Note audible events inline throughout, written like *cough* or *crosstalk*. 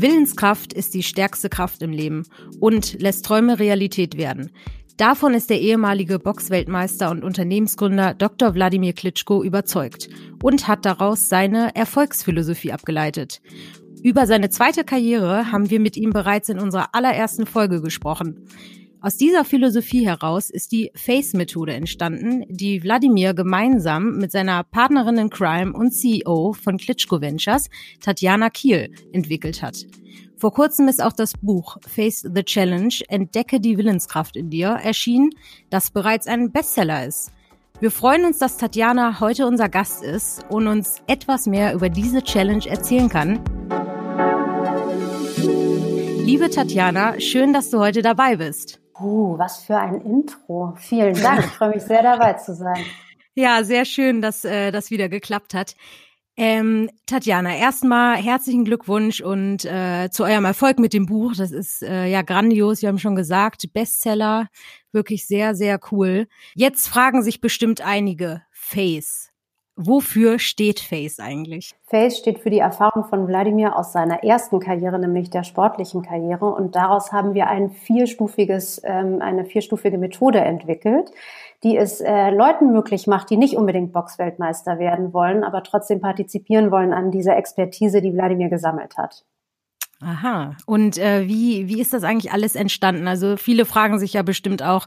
Willenskraft ist die stärkste Kraft im Leben und lässt Träume Realität werden. Davon ist der ehemalige Boxweltmeister und Unternehmensgründer Dr. Wladimir Klitschko überzeugt und hat daraus seine Erfolgsphilosophie abgeleitet. Über seine zweite Karriere haben wir mit ihm bereits in unserer allerersten Folge gesprochen. Aus dieser Philosophie heraus ist die FACE-Methode entstanden, die Wladimir gemeinsam mit seiner Partnerin in Crime und CEO von Klitschko Ventures, Tatjana Kiel, entwickelt hat. Vor kurzem ist auch das Buch Face the Challenge, Entdecke die Willenskraft in dir erschienen, das bereits ein Bestseller ist. Wir freuen uns, dass Tatjana heute unser Gast ist und uns etwas mehr über diese Challenge erzählen kann. Liebe Tatjana, schön, dass du heute dabei bist. Uh, was für ein Intro. Vielen Dank. Ich freue mich sehr dabei zu sein. *laughs* Ja, sehr schön, dass äh, das wieder geklappt hat. Ähm, Tatjana, erstmal herzlichen Glückwunsch und äh, zu eurem Erfolg mit dem Buch. Das ist äh, ja grandios, wir haben schon gesagt, Bestseller, wirklich sehr, sehr cool. Jetzt fragen sich bestimmt einige, Face. Wofür steht Face eigentlich? Face steht für die Erfahrung von Wladimir aus seiner ersten Karriere, nämlich der sportlichen Karriere. Und daraus haben wir ein vierstufiges, ähm, eine vierstufige Methode entwickelt, die es äh, Leuten möglich macht, die nicht unbedingt Boxweltmeister werden wollen, aber trotzdem partizipieren wollen an dieser Expertise, die Wladimir gesammelt hat. Aha. Und äh, wie, wie ist das eigentlich alles entstanden? Also viele fragen sich ja bestimmt auch,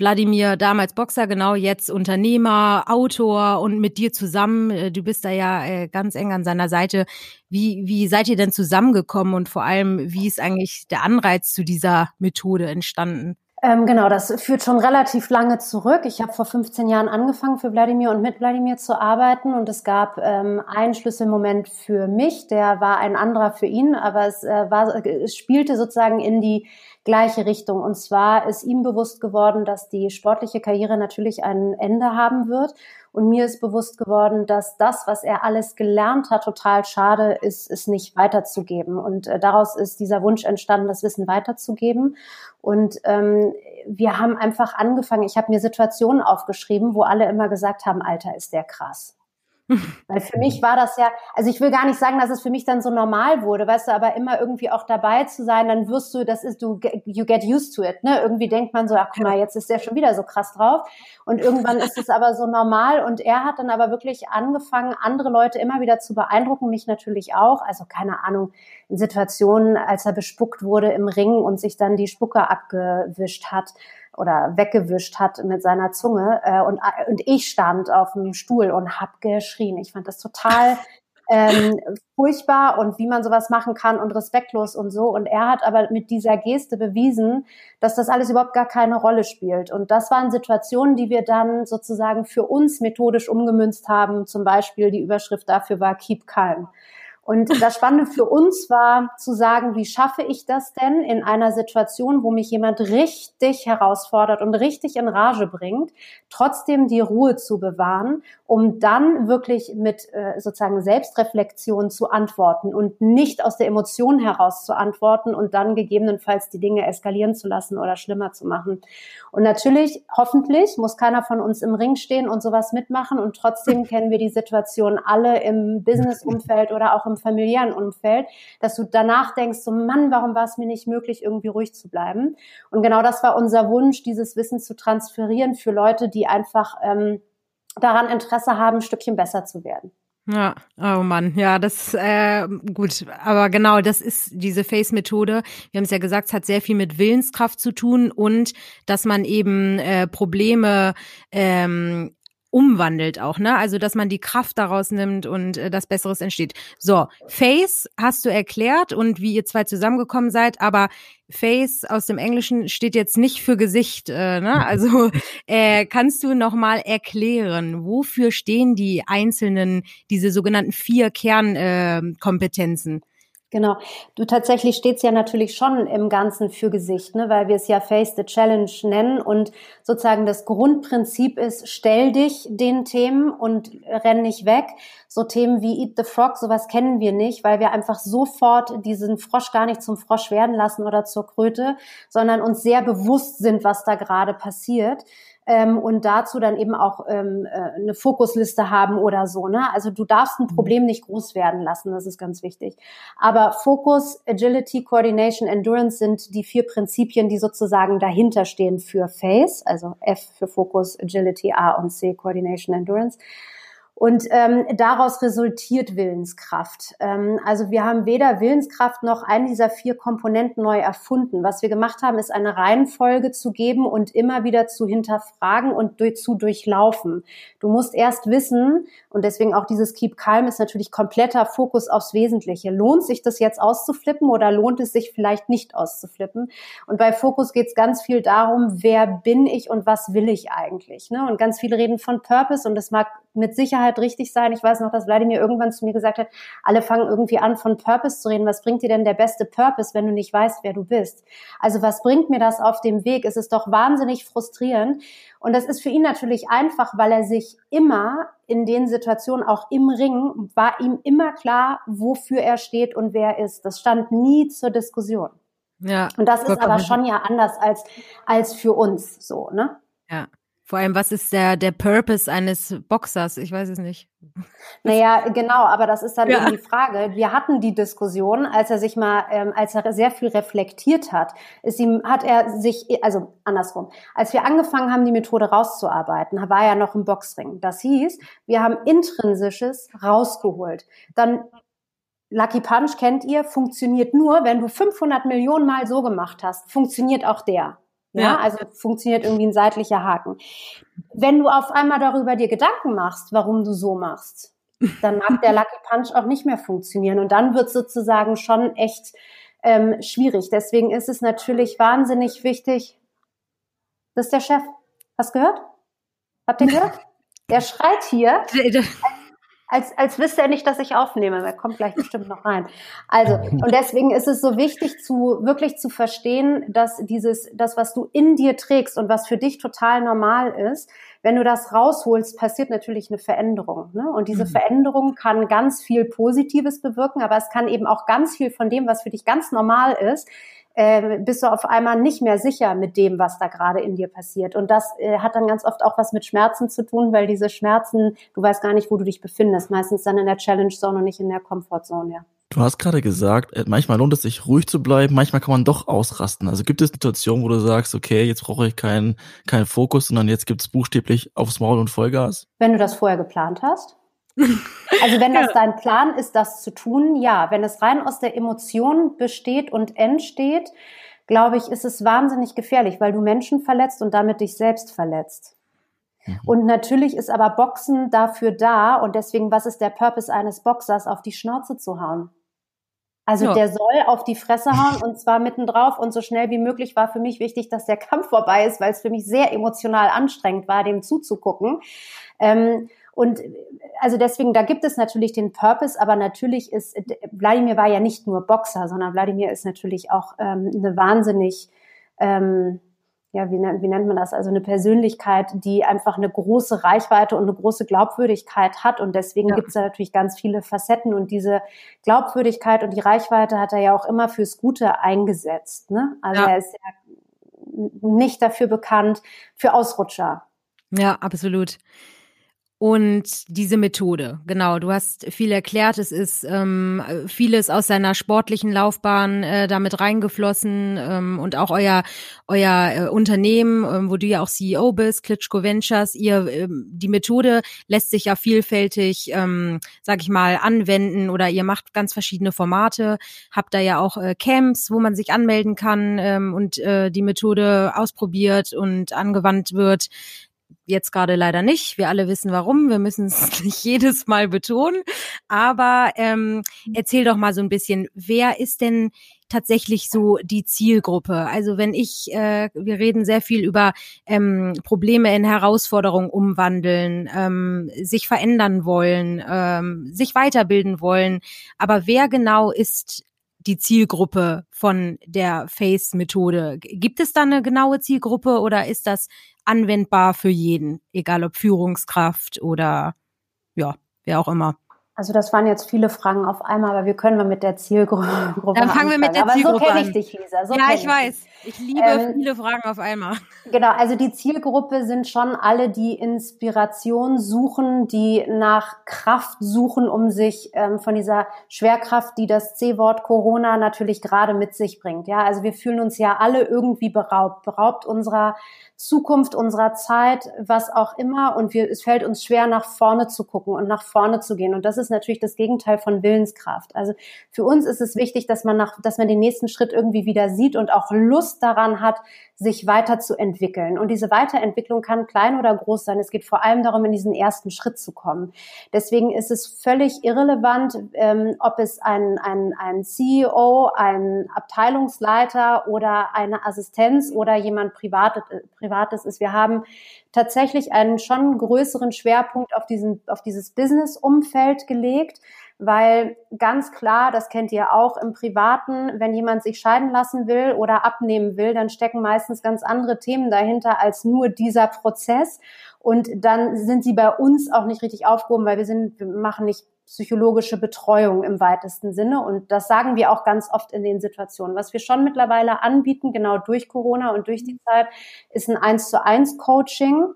Wladimir, damals Boxer, genau, jetzt Unternehmer, Autor und mit dir zusammen, äh, du bist da ja äh, ganz eng an seiner Seite. Wie, wie seid ihr denn zusammengekommen und vor allem, wie ist eigentlich der Anreiz zu dieser Methode entstanden? Ähm, genau, das führt schon relativ lange zurück. Ich habe vor 15 Jahren angefangen, für Wladimir und mit Wladimir zu arbeiten und es gab ähm, einen Schlüsselmoment für mich, der war ein anderer für ihn, aber es, äh, war, es spielte sozusagen in die gleiche Richtung. Und zwar ist ihm bewusst geworden, dass die sportliche Karriere natürlich ein Ende haben wird. Und mir ist bewusst geworden, dass das, was er alles gelernt hat, total schade ist, es nicht weiterzugeben. Und äh, daraus ist dieser Wunsch entstanden, das Wissen weiterzugeben. Und ähm, wir haben einfach angefangen, ich habe mir Situationen aufgeschrieben, wo alle immer gesagt haben, Alter, ist der krass. Weil für mich war das ja, also ich will gar nicht sagen, dass es für mich dann so normal wurde, weißt du, aber immer irgendwie auch dabei zu sein, dann wirst du, das ist, du, you get used to it, ne? Irgendwie denkt man so, ach guck mal, jetzt ist der schon wieder so krass drauf. Und irgendwann ist es aber so normal und er hat dann aber wirklich angefangen, andere Leute immer wieder zu beeindrucken, mich natürlich auch. Also keine Ahnung, in Situationen, als er bespuckt wurde im Ring und sich dann die Spucke abgewischt hat oder weggewischt hat mit seiner Zunge. Äh, und, äh, und ich stand auf dem Stuhl und hab geschrien. Ich fand das total *laughs* ähm, furchtbar und wie man sowas machen kann und respektlos und so. Und er hat aber mit dieser Geste bewiesen, dass das alles überhaupt gar keine Rolle spielt. Und das waren Situationen, die wir dann sozusagen für uns methodisch umgemünzt haben. Zum Beispiel die Überschrift dafür war Keep Calm. Und das Spannende für uns war zu sagen, wie schaffe ich das denn in einer Situation, wo mich jemand richtig herausfordert und richtig in Rage bringt, trotzdem die Ruhe zu bewahren, um dann wirklich mit äh, sozusagen Selbstreflexion zu antworten und nicht aus der Emotion heraus zu antworten und dann gegebenenfalls die Dinge eskalieren zu lassen oder schlimmer zu machen. Und natürlich, hoffentlich, muss keiner von uns im Ring stehen und sowas mitmachen und trotzdem kennen wir die Situation alle im Businessumfeld oder auch im familiären Umfeld, dass du danach denkst, so Mann, warum war es mir nicht möglich, irgendwie ruhig zu bleiben? Und genau das war unser Wunsch, dieses Wissen zu transferieren für Leute, die einfach ähm, daran Interesse haben, ein Stückchen besser zu werden. Ja, oh Mann, ja, das äh, gut, aber genau, das ist diese Face-Methode. Wir haben es ja gesagt, es hat sehr viel mit Willenskraft zu tun und dass man eben äh, Probleme ähm, umwandelt auch, ne? Also, dass man die Kraft daraus nimmt und äh, das Besseres entsteht. So, Face hast du erklärt und wie ihr zwei zusammengekommen seid, aber Face aus dem Englischen steht jetzt nicht für Gesicht, äh, ne? Also, äh, kannst du noch mal erklären, wofür stehen die einzelnen, diese sogenannten vier Kernkompetenzen? Äh, Genau. Du tatsächlich steht's ja natürlich schon im Ganzen für Gesicht, ne? weil wir es ja Face the Challenge nennen und sozusagen das Grundprinzip ist, stell dich den Themen und renn nicht weg. So Themen wie Eat the Frog, sowas kennen wir nicht, weil wir einfach sofort diesen Frosch gar nicht zum Frosch werden lassen oder zur Kröte, sondern uns sehr bewusst sind, was da gerade passiert. Ähm, und dazu dann eben auch ähm, äh, eine Fokusliste haben oder so. Ne? Also du darfst ein mhm. Problem nicht groß werden lassen, das ist ganz wichtig. Aber Fokus, Agility, Coordination, Endurance sind die vier Prinzipien, die sozusagen dahinter stehen für FACE, also F für Fokus, Agility, A und C, Coordination, Endurance. Und ähm, daraus resultiert Willenskraft. Ähm, also wir haben weder Willenskraft noch einen dieser vier Komponenten neu erfunden. Was wir gemacht haben, ist eine Reihenfolge zu geben und immer wieder zu hinterfragen und durch, zu durchlaufen. Du musst erst wissen, und deswegen auch dieses Keep Calm ist natürlich kompletter Fokus aufs Wesentliche. Lohnt sich das jetzt auszuflippen oder lohnt es sich vielleicht nicht auszuflippen? Und bei Fokus geht es ganz viel darum, wer bin ich und was will ich eigentlich? Ne? Und ganz viele reden von Purpose und das mag mit Sicherheit richtig sein. Ich weiß noch, dass Vladimir irgendwann zu mir gesagt hat, alle fangen irgendwie an, von Purpose zu reden. Was bringt dir denn der beste Purpose, wenn du nicht weißt, wer du bist? Also was bringt mir das auf dem Weg? Es ist doch wahnsinnig frustrierend. Und das ist für ihn natürlich einfach, weil er sich immer in den Situationen, auch im Ring, war ihm immer klar, wofür er steht und wer er ist. Das stand nie zur Diskussion. Ja. Und das ist aber schon ja anders als, als für uns so, ne? Ja. Vor allem, was ist der, der Purpose eines Boxers? Ich weiß es nicht. Naja, genau, aber das ist dann ja. eben die Frage. Wir hatten die Diskussion, als er sich mal, ähm, als er sehr viel reflektiert hat, ist ihm, hat er sich, also andersrum, als wir angefangen haben, die Methode rauszuarbeiten, war er noch im Boxring. Das hieß, wir haben Intrinsisches rausgeholt. Dann Lucky Punch kennt ihr, funktioniert nur, wenn du 500 Millionen Mal so gemacht hast, funktioniert auch der. Ja, ja, also funktioniert irgendwie ein seitlicher Haken. Wenn du auf einmal darüber dir Gedanken machst, warum du so machst, dann mag der Lucky Punch auch nicht mehr funktionieren. Und dann wird sozusagen schon echt ähm, schwierig. Deswegen ist es natürlich wahnsinnig wichtig. Das ist der Chef. Hast gehört? Habt ihr gehört? *laughs* Der schreit hier als, als wüsste er nicht, dass ich aufnehme. Er kommt gleich bestimmt noch rein. Also, und deswegen ist es so wichtig, zu, wirklich zu verstehen, dass dieses, das, was du in dir trägst und was für dich total normal ist, wenn du das rausholst, passiert natürlich eine Veränderung. Ne? Und diese mhm. Veränderung kann ganz viel Positives bewirken, aber es kann eben auch ganz viel von dem, was für dich ganz normal ist, äh, bist du auf einmal nicht mehr sicher mit dem, was da gerade in dir passiert. Und das äh, hat dann ganz oft auch was mit Schmerzen zu tun, weil diese Schmerzen, du weißt gar nicht, wo du dich befindest. Meistens dann in der Challenge Zone und nicht in der Comfort Zone, ja. Du hast gerade gesagt, äh, manchmal lohnt es sich ruhig zu bleiben, manchmal kann man doch ausrasten. Also gibt es Situationen, wo du sagst, okay, jetzt brauche ich keinen keinen Fokus, sondern jetzt gibt es buchstäblich aufs Maul und Vollgas? Wenn du das vorher geplant hast? Also wenn das ja. dein Plan ist, das zu tun, ja. Wenn es rein aus der Emotion besteht und entsteht, glaube ich, ist es wahnsinnig gefährlich, weil du Menschen verletzt und damit dich selbst verletzt. Mhm. Und natürlich ist aber Boxen dafür da und deswegen, was ist der Purpose eines Boxers, auf die Schnauze zu hauen? Also ja. der soll auf die Fresse hauen und zwar mittendrauf und so schnell wie möglich war für mich wichtig, dass der Kampf vorbei ist, weil es für mich sehr emotional anstrengend war, dem zuzugucken. Ähm, und also deswegen, da gibt es natürlich den Purpose, aber natürlich ist, Wladimir war ja nicht nur Boxer, sondern Wladimir ist natürlich auch ähm, eine wahnsinnig, ähm, ja, wie, wie nennt man das? Also eine Persönlichkeit, die einfach eine große Reichweite und eine große Glaubwürdigkeit hat. Und deswegen ja. gibt es da natürlich ganz viele Facetten. Und diese Glaubwürdigkeit und die Reichweite hat er ja auch immer fürs Gute eingesetzt. Ne? Also ja. er ist ja nicht dafür bekannt für Ausrutscher. Ja, absolut. Und diese Methode, genau, du hast viel erklärt, es ist ähm, vieles aus seiner sportlichen Laufbahn äh, damit reingeflossen ähm, und auch euer euer äh, Unternehmen, ähm, wo du ja auch CEO bist, Klitschko Ventures, ihr ähm, die Methode lässt sich ja vielfältig, ähm, sag ich mal, anwenden oder ihr macht ganz verschiedene Formate, habt da ja auch äh, Camps, wo man sich anmelden kann ähm, und äh, die Methode ausprobiert und angewandt wird jetzt gerade leider nicht. Wir alle wissen warum. Wir müssen es *laughs* nicht jedes Mal betonen. Aber ähm, erzähl doch mal so ein bisschen, wer ist denn tatsächlich so die Zielgruppe? Also wenn ich, äh, wir reden sehr viel über ähm, Probleme in Herausforderungen umwandeln, ähm, sich verändern wollen, ähm, sich weiterbilden wollen. Aber wer genau ist die Zielgruppe von der FACE-Methode? Gibt es da eine genaue Zielgruppe oder ist das anwendbar für jeden, egal ob Führungskraft oder ja, wer auch immer? Also das waren jetzt viele Fragen auf einmal, aber wir können mal mit der Zielgruppe Dann fangen wir mit der aber Zielgruppe so an. ich dich, Lisa. So ja, kenn ich weiß. Ich liebe Ähm, viele Fragen auf einmal. Genau, also die Zielgruppe sind schon alle, die Inspiration suchen, die nach Kraft suchen, um sich ähm, von dieser Schwerkraft, die das C-Wort Corona natürlich gerade mit sich bringt. Ja, also wir fühlen uns ja alle irgendwie beraubt, beraubt unserer Zukunft, unserer Zeit, was auch immer. Und wir, es fällt uns schwer, nach vorne zu gucken und nach vorne zu gehen. Und das ist natürlich das Gegenteil von Willenskraft. Also für uns ist es wichtig, dass man nach, dass man den nächsten Schritt irgendwie wieder sieht und auch Lust daran hat, sich weiterzuentwickeln. Und diese Weiterentwicklung kann klein oder groß sein. Es geht vor allem darum, in diesen ersten Schritt zu kommen. Deswegen ist es völlig irrelevant, ähm, ob es ein, ein, ein CEO, ein Abteilungsleiter oder eine Assistenz oder jemand Privates, Privates ist. Wir haben tatsächlich einen schon größeren Schwerpunkt auf, diesen, auf dieses Business-Umfeld gelegt weil ganz klar, das kennt ihr auch im Privaten, wenn jemand sich scheiden lassen will oder abnehmen will, dann stecken meistens ganz andere Themen dahinter als nur dieser Prozess. Und dann sind sie bei uns auch nicht richtig aufgehoben, weil wir sind, wir machen nicht psychologische Betreuung im weitesten Sinne. Und das sagen wir auch ganz oft in den Situationen. Was wir schon mittlerweile anbieten, genau durch Corona und durch die Zeit, ist ein eins zu eins Coaching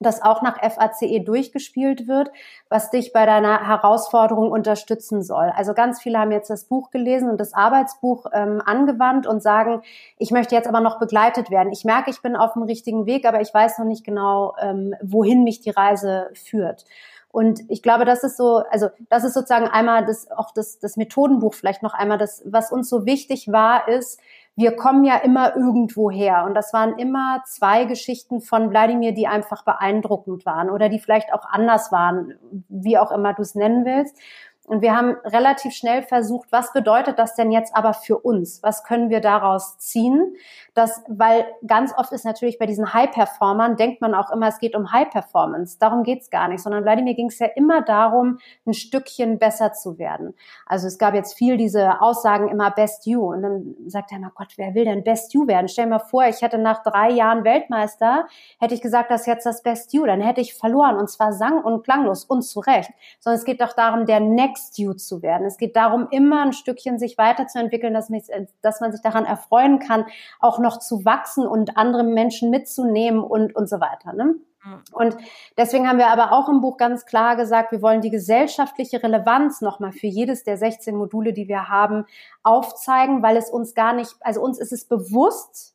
das auch nach FACE durchgespielt wird, was dich bei deiner Herausforderung unterstützen soll. Also ganz viele haben jetzt das Buch gelesen und das Arbeitsbuch ähm, angewandt und sagen, ich möchte jetzt aber noch begleitet werden. Ich merke, ich bin auf dem richtigen Weg, aber ich weiß noch nicht genau, ähm, wohin mich die Reise führt. Und ich glaube, das ist so, also das ist sozusagen einmal das, auch das, das Methodenbuch vielleicht noch einmal, das, was uns so wichtig war, ist, wir kommen ja immer irgendwo her. Und das waren immer zwei Geschichten von Wladimir, die einfach beeindruckend waren oder die vielleicht auch anders waren, wie auch immer du es nennen willst. Und wir haben relativ schnell versucht, was bedeutet das denn jetzt aber für uns? Was können wir daraus ziehen? Das, weil ganz oft ist natürlich bei diesen High-Performern, denkt man auch immer, es geht um High-Performance. Darum geht's gar nicht, sondern Wladimir ging es ja immer darum, ein Stückchen besser zu werden. Also es gab jetzt viel diese Aussagen immer Best You. Und dann sagt er immer, Gott, wer will denn Best You werden? Stell dir mal vor, ich hätte nach drei Jahren Weltmeister, hätte ich gesagt, das ist jetzt das Best You. Dann hätte ich verloren und zwar sang- und klanglos und zu Recht. Sondern es geht doch darum, der Next You zu werden. Es geht darum, immer ein Stückchen sich weiterzuentwickeln, dass, mich, dass man sich daran erfreuen kann, auch noch zu wachsen und andere Menschen mitzunehmen und, und so weiter. Ne? Und deswegen haben wir aber auch im Buch ganz klar gesagt, wir wollen die gesellschaftliche Relevanz nochmal für jedes der 16 Module, die wir haben, aufzeigen, weil es uns gar nicht, also uns ist es bewusst,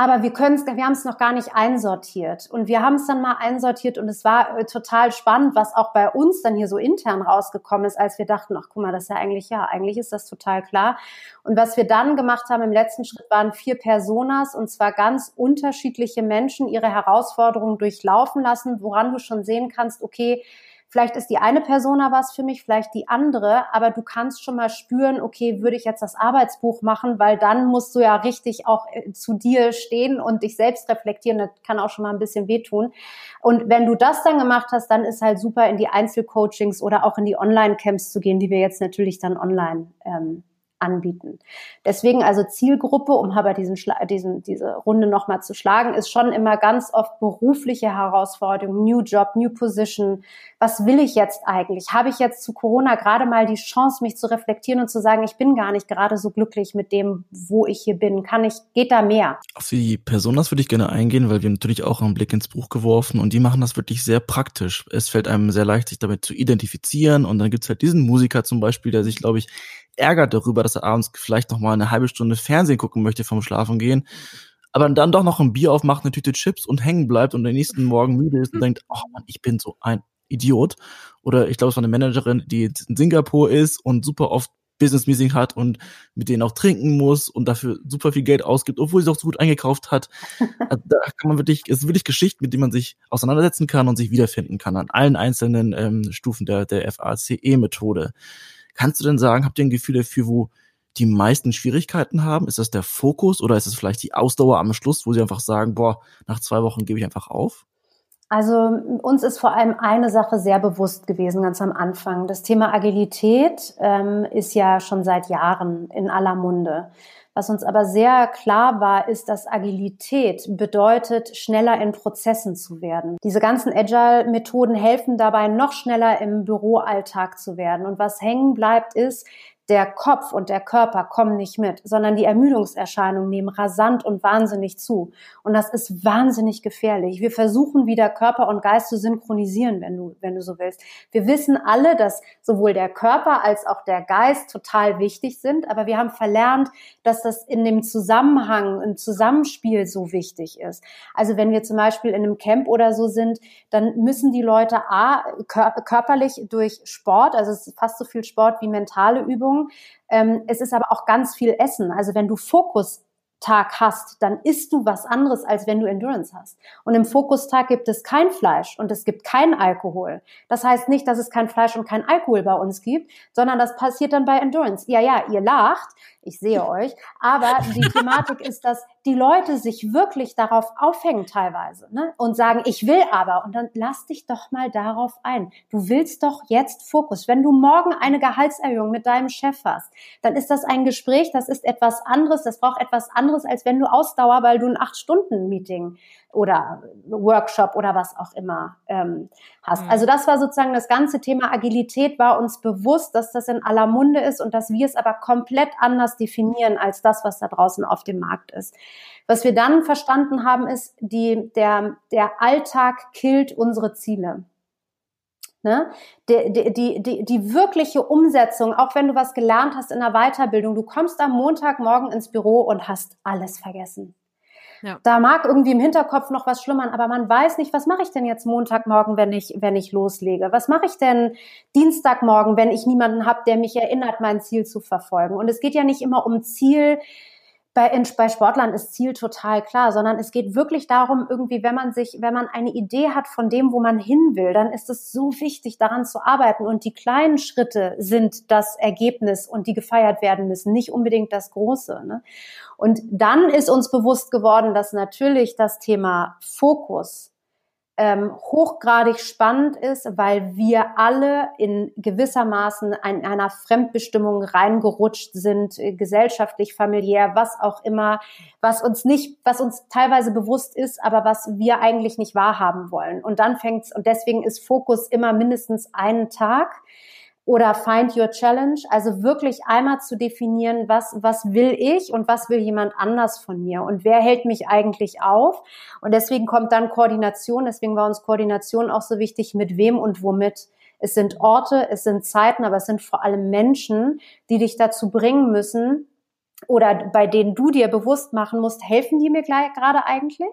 aber wir können es, wir haben es noch gar nicht einsortiert. Und wir haben es dann mal einsortiert und es war äh, total spannend, was auch bei uns dann hier so intern rausgekommen ist, als wir dachten, ach guck mal, das ist ja eigentlich, ja, eigentlich ist das total klar. Und was wir dann gemacht haben im letzten Schritt waren vier Personas und zwar ganz unterschiedliche Menschen ihre Herausforderungen durchlaufen lassen, woran du schon sehen kannst, okay, Vielleicht ist die eine Persona was für mich, vielleicht die andere, aber du kannst schon mal spüren, okay, würde ich jetzt das Arbeitsbuch machen, weil dann musst du ja richtig auch äh, zu dir stehen und dich selbst reflektieren. Das kann auch schon mal ein bisschen wehtun. Und wenn du das dann gemacht hast, dann ist halt super in die Einzelcoachings oder auch in die Online-Camps zu gehen, die wir jetzt natürlich dann online ähm, anbieten. Deswegen also Zielgruppe, um aber diesen, diesen, diese Runde nochmal zu schlagen, ist schon immer ganz oft berufliche Herausforderungen, New Job, New Position. Was will ich jetzt eigentlich? Habe ich jetzt zu Corona gerade mal die Chance, mich zu reflektieren und zu sagen, ich bin gar nicht gerade so glücklich mit dem, wo ich hier bin? Kann ich, geht da mehr? Auf die Personas würde ich gerne eingehen, weil wir natürlich auch einen Blick ins Buch geworfen und die machen das wirklich sehr praktisch. Es fällt einem sehr leicht, sich damit zu identifizieren und dann gibt's halt diesen Musiker zum Beispiel, der sich, glaube ich, ärgert darüber, dass er abends vielleicht noch mal eine halbe Stunde Fernsehen gucken möchte vom Schlafen gehen, aber dann doch noch ein Bier aufmacht, eine Tüte Chips und hängen bleibt und am nächsten Morgen müde ist und *laughs* denkt, oh Mann, ich bin so ein Idiot. Oder ich glaube, es war eine Managerin, die in Singapur ist und super oft Business Meeting hat und mit denen auch trinken muss und dafür super viel Geld ausgibt, obwohl sie auch so gut eingekauft hat. *laughs* Also da kann man wirklich, es ist wirklich Geschichten, mit denen man sich auseinandersetzen kann und sich wiederfinden kann an allen einzelnen ähm, Stufen der, der FACE-Methode. Kannst du denn sagen, habt ihr ein Gefühl dafür, wo die meisten Schwierigkeiten haben? Ist das der Fokus oder ist es vielleicht die Ausdauer am Schluss, wo sie einfach sagen, boah, nach zwei Wochen gebe ich einfach auf? Also uns ist vor allem eine Sache sehr bewusst gewesen, ganz am Anfang. Das Thema Agilität ähm, ist ja schon seit Jahren in aller Munde. Was uns aber sehr klar war, ist, dass Agilität bedeutet, schneller in Prozessen zu werden. Diese ganzen Agile-Methoden helfen dabei, noch schneller im Büroalltag zu werden. Und was hängen bleibt, ist, der Kopf und der Körper kommen nicht mit, sondern die Ermüdungserscheinungen nehmen rasant und wahnsinnig zu. Und das ist wahnsinnig gefährlich. Wir versuchen wieder Körper und Geist zu synchronisieren, wenn du, wenn du so willst. Wir wissen alle, dass sowohl der Körper als auch der Geist total wichtig sind, aber wir haben verlernt, dass das in dem Zusammenhang, im Zusammenspiel so wichtig ist. Also wenn wir zum Beispiel in einem Camp oder so sind, dann müssen die Leute A, körperlich durch Sport, also es ist fast so viel Sport wie mentale Übungen, Ernährung. Ähm, es ist aber auch ganz viel Essen. Also wenn du Fokus Tag hast, dann isst du was anderes, als wenn du Endurance hast. Und im Fokustag gibt es kein Fleisch und es gibt kein Alkohol. Das heißt nicht, dass es kein Fleisch und kein Alkohol bei uns gibt, sondern das passiert dann bei Endurance. Ja, ja, ihr lacht, ich sehe euch, aber die Thematik ist, dass die Leute sich wirklich darauf aufhängen teilweise ne? und sagen, ich will aber. Und dann lass dich doch mal darauf ein. Du willst doch jetzt Fokus. Wenn du morgen eine Gehaltserhöhung mit deinem Chef hast, dann ist das ein Gespräch, das ist etwas anderes, das braucht etwas anderes, als wenn du Ausdauer, weil du ein Acht-Stunden-Meeting oder Workshop oder was auch immer ähm, hast. Mhm. Also das war sozusagen das ganze Thema Agilität war uns bewusst, dass das in aller Munde ist und dass wir es aber komplett anders definieren als das, was da draußen auf dem Markt ist. Was wir dann verstanden haben, ist, die, der, der Alltag killt unsere Ziele. Ne? Die, die, die, die, die wirkliche Umsetzung, auch wenn du was gelernt hast in der Weiterbildung, du kommst am Montagmorgen ins Büro und hast alles vergessen. Ja. Da mag irgendwie im Hinterkopf noch was schlummern, aber man weiß nicht, was mache ich denn jetzt Montagmorgen, wenn ich, wenn ich loslege? Was mache ich denn Dienstagmorgen, wenn ich niemanden habe, der mich erinnert, mein Ziel zu verfolgen? Und es geht ja nicht immer um Ziel, bei, bei Sportlern ist Ziel total klar, sondern es geht wirklich darum, irgendwie, wenn man sich, wenn man eine Idee hat von dem, wo man hin will, dann ist es so wichtig, daran zu arbeiten. Und die kleinen Schritte sind das Ergebnis und die gefeiert werden müssen, nicht unbedingt das Große. Ne? Und dann ist uns bewusst geworden, dass natürlich das Thema Fokus ähm, hochgradig spannend ist, weil wir alle in gewissermaßen in einer Fremdbestimmung reingerutscht sind, äh, gesellschaftlich, familiär, was auch immer, was uns nicht, was uns teilweise bewusst ist, aber was wir eigentlich nicht wahrhaben wollen. Und dann fängt's, und deswegen ist Fokus immer mindestens einen Tag oder Find Your Challenge, also wirklich einmal zu definieren, was, was will ich und was will jemand anders von mir und wer hält mich eigentlich auf. Und deswegen kommt dann Koordination, deswegen war uns Koordination auch so wichtig, mit wem und womit. Es sind Orte, es sind Zeiten, aber es sind vor allem Menschen, die dich dazu bringen müssen oder bei denen du dir bewusst machen musst, helfen die mir gerade eigentlich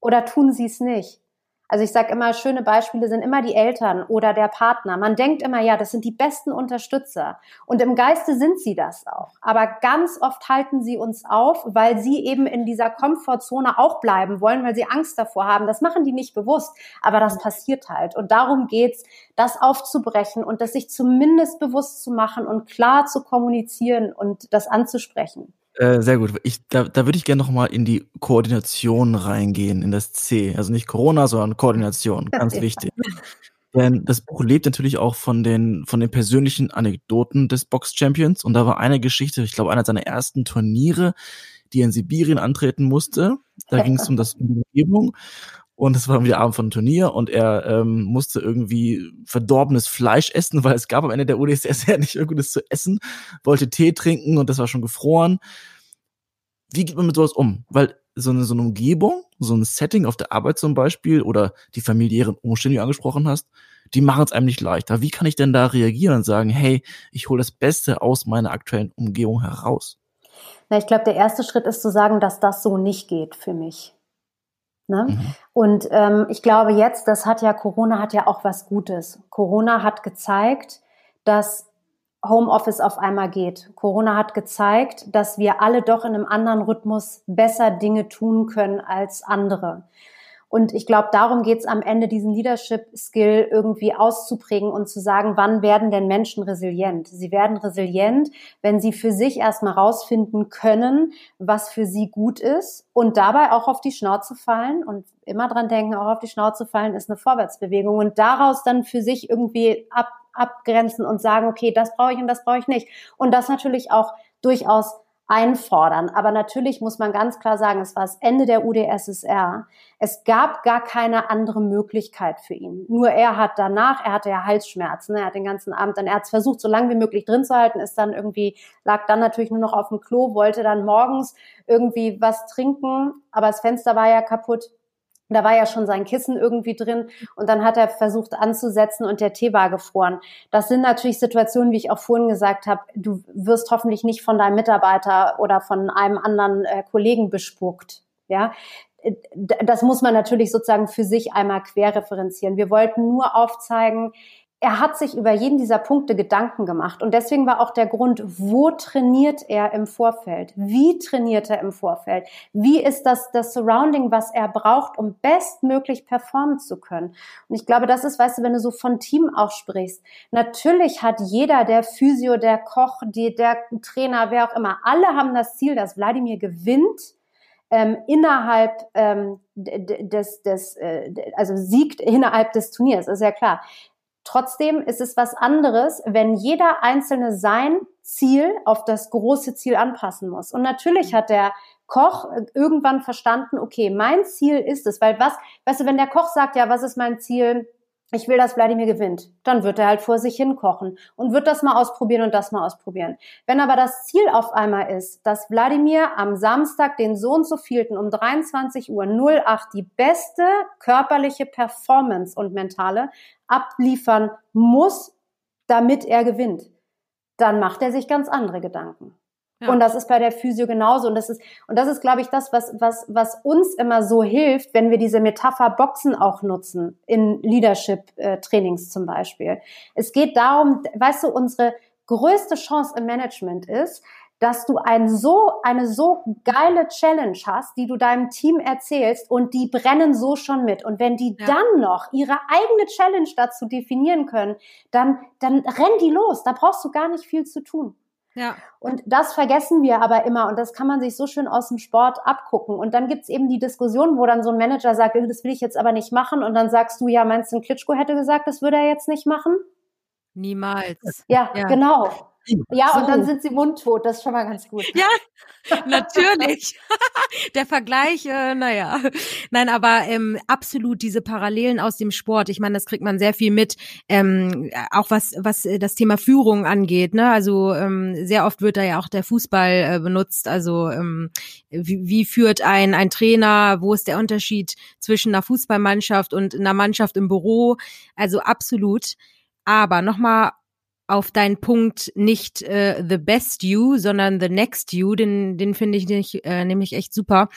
oder tun sie es nicht? Also ich sage immer, schöne Beispiele sind immer die Eltern oder der Partner. Man denkt immer, ja, das sind die besten Unterstützer. Und im Geiste sind sie das auch. Aber ganz oft halten sie uns auf, weil sie eben in dieser Komfortzone auch bleiben wollen, weil sie Angst davor haben. Das machen die nicht bewusst, aber das passiert halt. Und darum geht's, das aufzubrechen und das sich zumindest bewusst zu machen und klar zu kommunizieren und das anzusprechen. Äh, sehr gut. Ich, da, da würde ich gerne nochmal in die Koordination reingehen, in das C. Also nicht Corona, sondern Koordination. *laughs* Ganz wichtig. Denn das Buch lebt natürlich auch von den, von den persönlichen Anekdoten des Box Champions. Und da war eine Geschichte, ich glaube, einer seiner ersten Turniere, die er in Sibirien antreten musste. Da ging es um das um die Umgebung. Und es war irgendwie der Abend von einem Turnier und er ähm, musste irgendwie verdorbenes Fleisch essen, weil es gab am Ende der UdSS *laughs* ja nicht irgendwas zu essen, wollte Tee trinken und das war schon gefroren. Wie geht man mit sowas um? Weil so eine, so eine Umgebung, so ein Setting auf der Arbeit zum Beispiel oder die familiären Umstände, die du angesprochen hast, die machen es einem nicht leichter. Wie kann ich denn da reagieren und sagen, hey, ich hole das Beste aus meiner aktuellen Umgebung heraus? Na, ich glaube, der erste Schritt ist zu sagen, dass das so nicht geht für mich. Ne? Mhm. Und ähm, ich glaube jetzt, das hat ja, Corona hat ja auch was Gutes. Corona hat gezeigt, dass Homeoffice auf einmal geht. Corona hat gezeigt, dass wir alle doch in einem anderen Rhythmus besser Dinge tun können als andere. Und ich glaube, darum geht es am Ende, diesen Leadership-Skill irgendwie auszuprägen und zu sagen, wann werden denn Menschen resilient? Sie werden resilient, wenn sie für sich erstmal rausfinden können, was für sie gut ist und dabei auch auf die Schnauze fallen und immer dran denken, auch auf die Schnauze fallen ist eine Vorwärtsbewegung und daraus dann für sich irgendwie ab, abgrenzen und sagen, okay, das brauche ich und das brauche ich nicht. Und das natürlich auch durchaus einfordern. Aber natürlich muss man ganz klar sagen, es war das Ende der UdSSR. Es gab gar keine andere Möglichkeit für ihn. Nur er hat danach, er hatte ja Halsschmerzen, er hat den ganzen Abend dann, er hat es versucht, so lange wie möglich drin zu halten, ist dann irgendwie, lag dann natürlich nur noch auf dem Klo, wollte dann morgens irgendwie was trinken, aber das Fenster war ja kaputt da war ja schon sein Kissen irgendwie drin und dann hat er versucht anzusetzen und der Tee war gefroren. Das sind natürlich Situationen, wie ich auch vorhin gesagt habe, du wirst hoffentlich nicht von deinem Mitarbeiter oder von einem anderen äh, Kollegen bespuckt. Ja, das muss man natürlich sozusagen für sich einmal querreferenzieren. Wir wollten nur aufzeigen, er hat sich über jeden dieser Punkte Gedanken gemacht. Und deswegen war auch der Grund, wo trainiert er im Vorfeld? Wie trainiert er im Vorfeld? Wie ist das, das Surrounding, was er braucht, um bestmöglich performen zu können? Und ich glaube, das ist, weißt du, wenn du so von Team auch sprichst. Natürlich hat jeder, der Physio, der Koch, die, der Trainer, wer auch immer, alle haben das Ziel, dass Wladimir gewinnt. Ähm, innerhalb ähm, des, des äh, also siegt innerhalb des Turniers, ist ja klar. Trotzdem ist es was anderes, wenn jeder Einzelne sein Ziel auf das große Ziel anpassen muss. Und natürlich hat der Koch irgendwann verstanden, okay, mein Ziel ist es, weil was, weißt du, wenn der Koch sagt, ja, was ist mein Ziel? Ich will, dass Wladimir gewinnt, dann wird er halt vor sich hin kochen und wird das mal ausprobieren und das mal ausprobieren. Wenn aber das Ziel auf einmal ist, dass Wladimir am Samstag den Sohn zu vielten um 23 Uhr 08 die beste körperliche Performance und mentale abliefern muss, damit er gewinnt, dann macht er sich ganz andere Gedanken. Und das ist bei der Physio genauso. Und das ist, und das ist, glaube ich, das, was, was, was uns immer so hilft, wenn wir diese Metapher Boxen auch nutzen, in Leadership-Trainings zum Beispiel. Es geht darum, weißt du, unsere größte Chance im Management ist, dass du ein so, eine so geile Challenge hast, die du deinem Team erzählst und die brennen so schon mit. Und wenn die ja. dann noch ihre eigene Challenge dazu definieren können, dann, dann renn die los. Da brauchst du gar nicht viel zu tun. Ja. Und das vergessen wir aber immer und das kann man sich so schön aus dem Sport abgucken. Und dann gibt's eben die Diskussion, wo dann so ein Manager sagt, das will ich jetzt aber nicht machen. Und dann sagst du, ja, meinst du, Klitschko hätte gesagt, das würde er jetzt nicht machen? Niemals. Ja, ja. genau. Ja, so. und dann sind sie mundtot, das ist schon mal ganz gut. Ja, natürlich. *laughs* Der Vergleich, äh, naja. Nein, aber ähm, absolut diese Parallelen aus dem Sport. Ich meine, das kriegt man sehr viel mit, ähm, auch was, was äh, das Thema Führung angeht. Ne? Also ähm, sehr oft wird da ja auch der Fußball äh, benutzt. Also ähm, wie, wie führt ein, ein Trainer, wo ist der Unterschied zwischen einer Fußballmannschaft und einer Mannschaft im Büro? Also absolut. Aber nochmal auf deinen Punkt nicht äh, the best you, sondern the next you, den, den finde ich nicht, äh, nämlich echt super.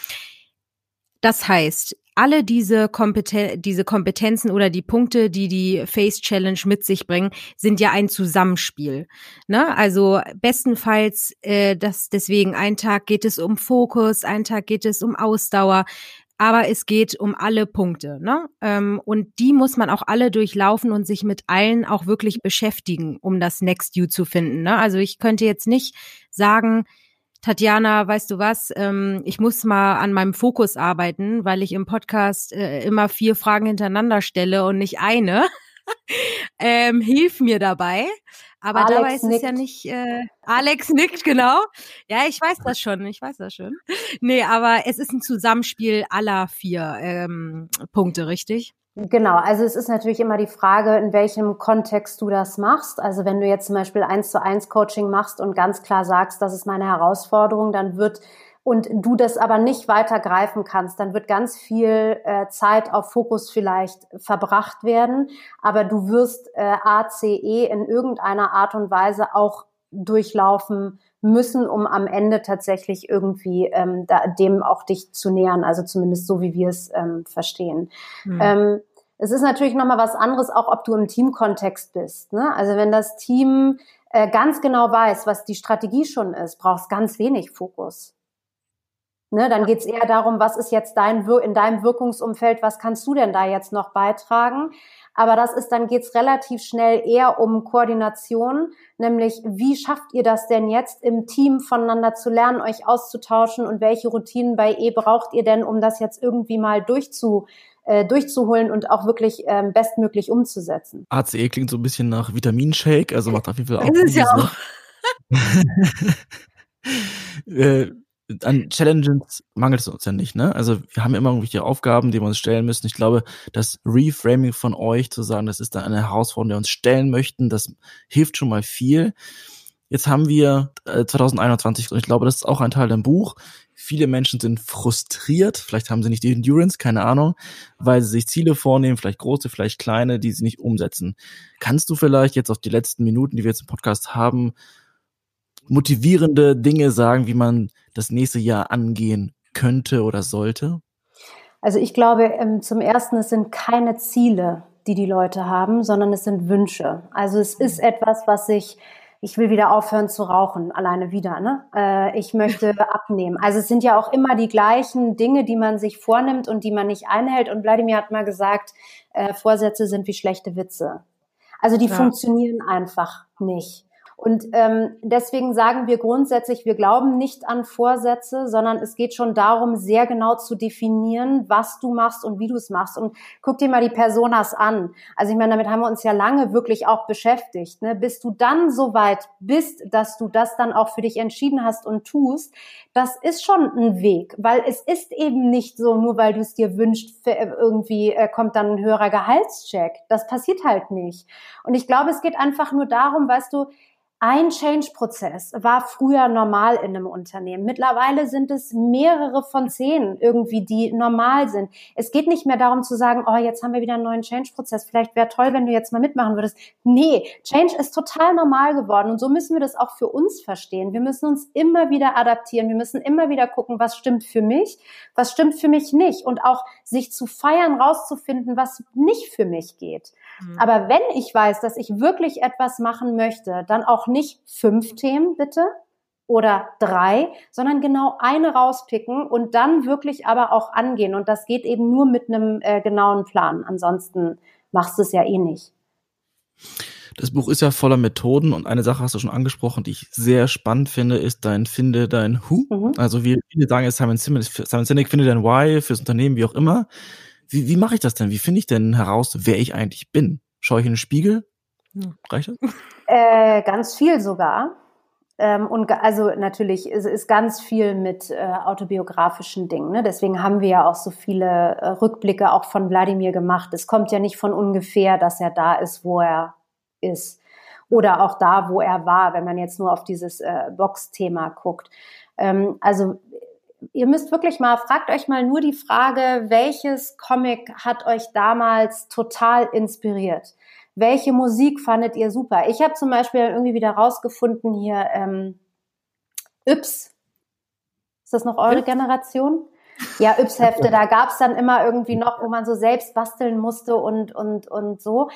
Das heißt, alle diese, Kompeten diese Kompetenzen oder die Punkte, die die Face Challenge mit sich bringen, sind ja ein Zusammenspiel. Ne? Also bestenfalls, äh, das deswegen ein Tag geht es um Fokus, ein Tag geht es um Ausdauer, aber es geht um alle Punkte, ne? Ähm, und die muss man auch alle durchlaufen und sich mit allen auch wirklich beschäftigen, um das Next You zu finden. Ne? Also ich könnte jetzt nicht sagen, Tatjana, weißt du was, ähm, ich muss mal an meinem Fokus arbeiten, weil ich im Podcast äh, immer vier Fragen hintereinander stelle und nicht eine. *laughs* ähm, hilf mir dabei. Aber Alex dabei ist nickt. es ja nicht. Äh, Alex *laughs* nickt, genau. Ja, ich weiß das schon, ich weiß das schon. Nee, aber es ist ein Zusammenspiel aller vier ähm, Punkte, richtig? Genau, also es ist natürlich immer die Frage, in welchem Kontext du das machst. Also wenn du jetzt zum Beispiel eins zu eins Coaching machst und ganz klar sagst, das ist meine Herausforderung, dann wird und du das aber nicht weiter greifen kannst, dann wird ganz viel äh, Zeit auf Fokus vielleicht verbracht werden, aber du wirst äh, ACE in irgendeiner Art und Weise auch durchlaufen müssen, um am Ende tatsächlich irgendwie ähm, da, dem auch dich zu nähern, also zumindest so, wie wir es ähm, verstehen. Mhm. Ähm, es ist natürlich nochmal was anderes, auch ob du im Teamkontext bist. Ne? Also wenn das Team äh, ganz genau weiß, was die Strategie schon ist, brauchst ganz wenig Fokus. Ne, dann geht's eher darum, was ist jetzt dein in deinem Wirkungsumfeld, was kannst du denn da jetzt noch beitragen? Aber das ist, dann geht's relativ schnell eher um Koordination, nämlich wie schafft ihr das denn jetzt im Team voneinander zu lernen, euch auszutauschen und welche Routinen bei E braucht ihr denn, um das jetzt irgendwie mal durchzu, äh, durchzuholen und auch wirklich ähm, bestmöglich umzusetzen. ACE klingt so ein bisschen nach Vitaminshake, also macht auf jeden Fall auch. Das ist ja auch. *laughs* äh, an Challenges mangelt es uns ja nicht, ne? Also wir haben immer irgendwelche Aufgaben, die wir uns stellen müssen. Ich glaube, das Reframing von euch zu sagen, das ist da eine Herausforderung, die wir uns stellen möchten, das hilft schon mal viel. Jetzt haben wir äh, 2021 und ich glaube, das ist auch ein Teil im Buch. Viele Menschen sind frustriert, vielleicht haben sie nicht die Endurance, keine Ahnung, weil sie sich Ziele vornehmen, vielleicht große, vielleicht kleine, die sie nicht umsetzen. Kannst du vielleicht jetzt auf die letzten Minuten, die wir jetzt im Podcast haben, motivierende Dinge sagen, wie man das nächste Jahr angehen könnte oder sollte? Also ich glaube, ähm, zum ersten, es sind keine Ziele, die die Leute haben, sondern es sind Wünsche. Also es ist etwas, was sich ich will wieder aufhören zu rauchen, alleine wieder, ne? Äh, ich möchte *laughs* abnehmen. Also es sind ja auch immer die gleichen Dinge, die man sich vornimmt und die man nicht einhält. Und Wladimir hat mal gesagt, äh, Vorsätze sind wie schlechte Witze. Also die ja. funktionieren einfach nicht. Und ähm, deswegen sagen wir grundsätzlich, wir glauben nicht an Vorsätze, sondern es geht schon darum, sehr genau zu definieren, was du machst und wie du es machst. Und guck dir mal die Personas an. Also ich meine, damit haben wir uns ja lange wirklich auch beschäftigt. Ne? Bis du dann so weit bist, dass du das dann auch für dich entschieden hast und tust, das ist schon ein Weg, weil es ist eben nicht so, nur weil du es dir wünschst, irgendwie äh, kommt dann ein höherer Gehaltscheck. Das passiert halt nicht. Und ich glaube, es geht einfach nur darum, weißt du, ein Change-Prozess war früher normal in einem Unternehmen. Mittlerweile sind es mehrere von zehn irgendwie, die normal sind. Es geht nicht mehr darum zu sagen, oh, jetzt haben wir wieder einen neuen Change-Prozess. Vielleicht wäre toll, wenn du jetzt mal mitmachen würdest. Nee, Change ist total normal geworden und so müssen wir das auch für uns verstehen. Wir müssen uns immer wieder adaptieren. Wir müssen immer wieder gucken, was stimmt für mich, was stimmt für mich nicht und auch sich zu feiern, rauszufinden, was nicht für mich geht. Mhm. Aber wenn ich weiß, dass ich wirklich etwas machen möchte, dann auch nicht fünf Themen bitte oder drei, sondern genau eine rauspicken und dann wirklich aber auch angehen. Und das geht eben nur mit einem äh, genauen Plan. Ansonsten machst du es ja eh nicht. Das Buch ist ja voller Methoden und eine Sache hast du schon angesprochen, die ich sehr spannend finde, ist dein Finde dein Who. Mhm. Also wie viele sagen jetzt Simon Sinek, Simon Sinek finde dein Why fürs Unternehmen, wie auch immer. Wie, wie mache ich das denn? Wie finde ich denn heraus, wer ich eigentlich bin? Schaue ich in den Spiegel? Hm, reicht das? *laughs* Äh, ganz viel sogar. Ähm, und also natürlich ist, ist ganz viel mit äh, autobiografischen Dingen. Ne? Deswegen haben wir ja auch so viele äh, Rückblicke auch von Wladimir gemacht. Es kommt ja nicht von ungefähr, dass er da ist, wo er ist. Oder auch da, wo er war, wenn man jetzt nur auf dieses äh, Box-Thema guckt. Ähm, also ihr müsst wirklich mal, fragt euch mal nur die Frage, welches Comic hat euch damals total inspiriert? Welche Musik fandet ihr super? Ich habe zum Beispiel irgendwie wieder rausgefunden hier ähm, Yps. Ist das noch eure Yps? Generation? Ja, Yps-Hefte, da gab's dann immer irgendwie noch, wo man so selbst basteln musste und, und, und so.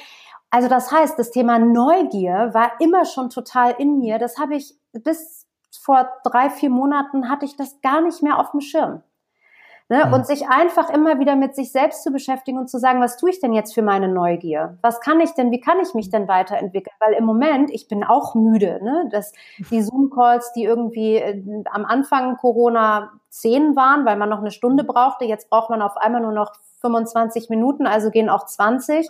Also das heißt, das Thema Neugier war immer schon total in mir. Das habe ich bis vor drei, vier Monaten hatte ich das gar nicht mehr auf dem Schirm. Ne? Mhm. Und sich einfach immer wieder mit sich selbst zu beschäftigen und zu sagen, was tue ich denn jetzt für meine Neugier? Was kann ich denn, wie kann ich mich denn weiterentwickeln? Weil im Moment, ich bin auch müde, ne? dass die *laughs* Zoom-Calls, die irgendwie äh, am Anfang Corona zehn waren, weil man noch eine Stunde brauchte, jetzt braucht man auf einmal nur noch 25 Minuten, also gehen auch 20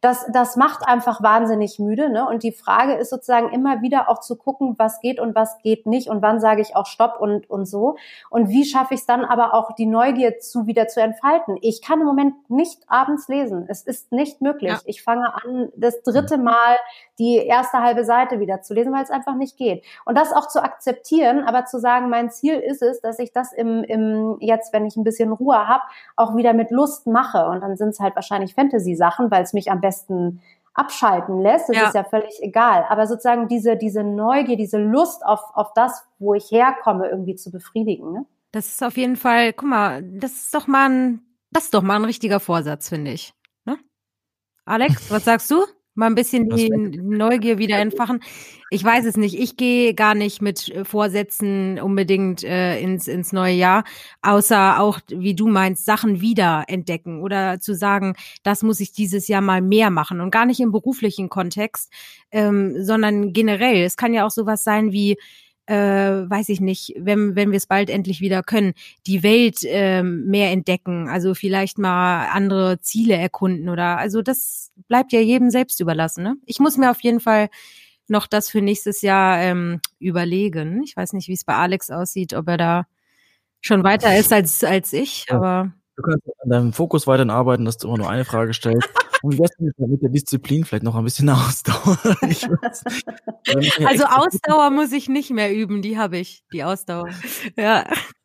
das, das macht einfach wahnsinnig müde. Ne? Und die Frage ist sozusagen immer wieder auch zu gucken, was geht und was geht nicht und wann sage ich auch Stopp und, und so. Und wie schaffe ich es dann aber auch, die Neugier zu wieder zu entfalten? Ich kann im Moment nicht abends lesen. Es ist nicht möglich. Ja. Ich fange an, das dritte Mal die erste halbe Seite wieder zu lesen, weil es einfach nicht geht. Und das auch zu akzeptieren, aber zu sagen, mein Ziel ist es, dass ich das im, im jetzt, wenn ich ein bisschen Ruhe habe, auch wieder mit Lust mache. Und dann sind es halt wahrscheinlich Fantasy-Sachen, weil es mich am besten abschalten lässt, das ja. ist ja völlig egal. Aber sozusagen diese, diese Neugier, diese Lust auf, auf das, wo ich herkomme, irgendwie zu befriedigen. Ne? Das ist auf jeden Fall, guck mal, das ist doch mal ein, das ist doch mal ein richtiger Vorsatz, finde ich. Ne? Alex, was sagst du? Mal ein bisschen die Neugier wieder *laughs* entfachen. Ich weiß es nicht. Ich gehe gar nicht mit äh, Vorsätzen unbedingt äh, ins, ins neue Jahr, außer auch, wie du meinst, Sachen wieder entdecken oder zu sagen, das muss ich dieses Jahr mal mehr machen und gar nicht im beruflichen Kontext, ähm, sondern generell. Es kann ja auch sowas sein wie, äh, weiß ich nicht, wenn, wenn wir es bald endlich wieder können, die Welt äh, mehr entdecken, also vielleicht mal andere Ziele erkunden oder also das bleibt ja jedem selbst überlassen. Ne? Ich muss mir auf jeden Fall noch das für nächstes Jahr ähm, überlegen. Ich weiß nicht, wie es bei Alex aussieht, ob er da schon weiter ist als, als ich, aber. Du kannst an deinem Fokus weiterhin arbeiten, dass du immer nur eine Frage stellst. *laughs* Und wie wär's denn mit der Disziplin vielleicht noch ein bisschen *laughs* Ausdauer? also Ausdauer muss ich nicht mehr üben, die habe ich, die Ausdauer. Ja.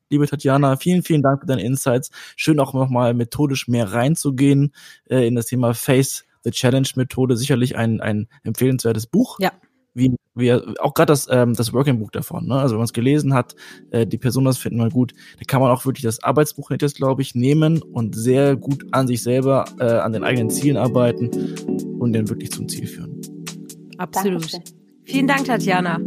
Liebe Tatjana, vielen, vielen Dank für deine Insights. Schön auch nochmal methodisch mehr reinzugehen äh, in das Thema Face the Challenge Methode. Sicherlich ein, ein empfehlenswertes Buch. Ja wie wir auch gerade das ähm, das Working Book davon, ne? Also wenn man es gelesen hat, äh, die Person das finden wir gut, da kann man auch wirklich das Arbeitsbuch jetzt glaube ich nehmen und sehr gut an sich selber äh, an den eigenen Zielen arbeiten und den wirklich zum Ziel führen. Absolut. Dankeschön. Vielen Dank, Tatjana.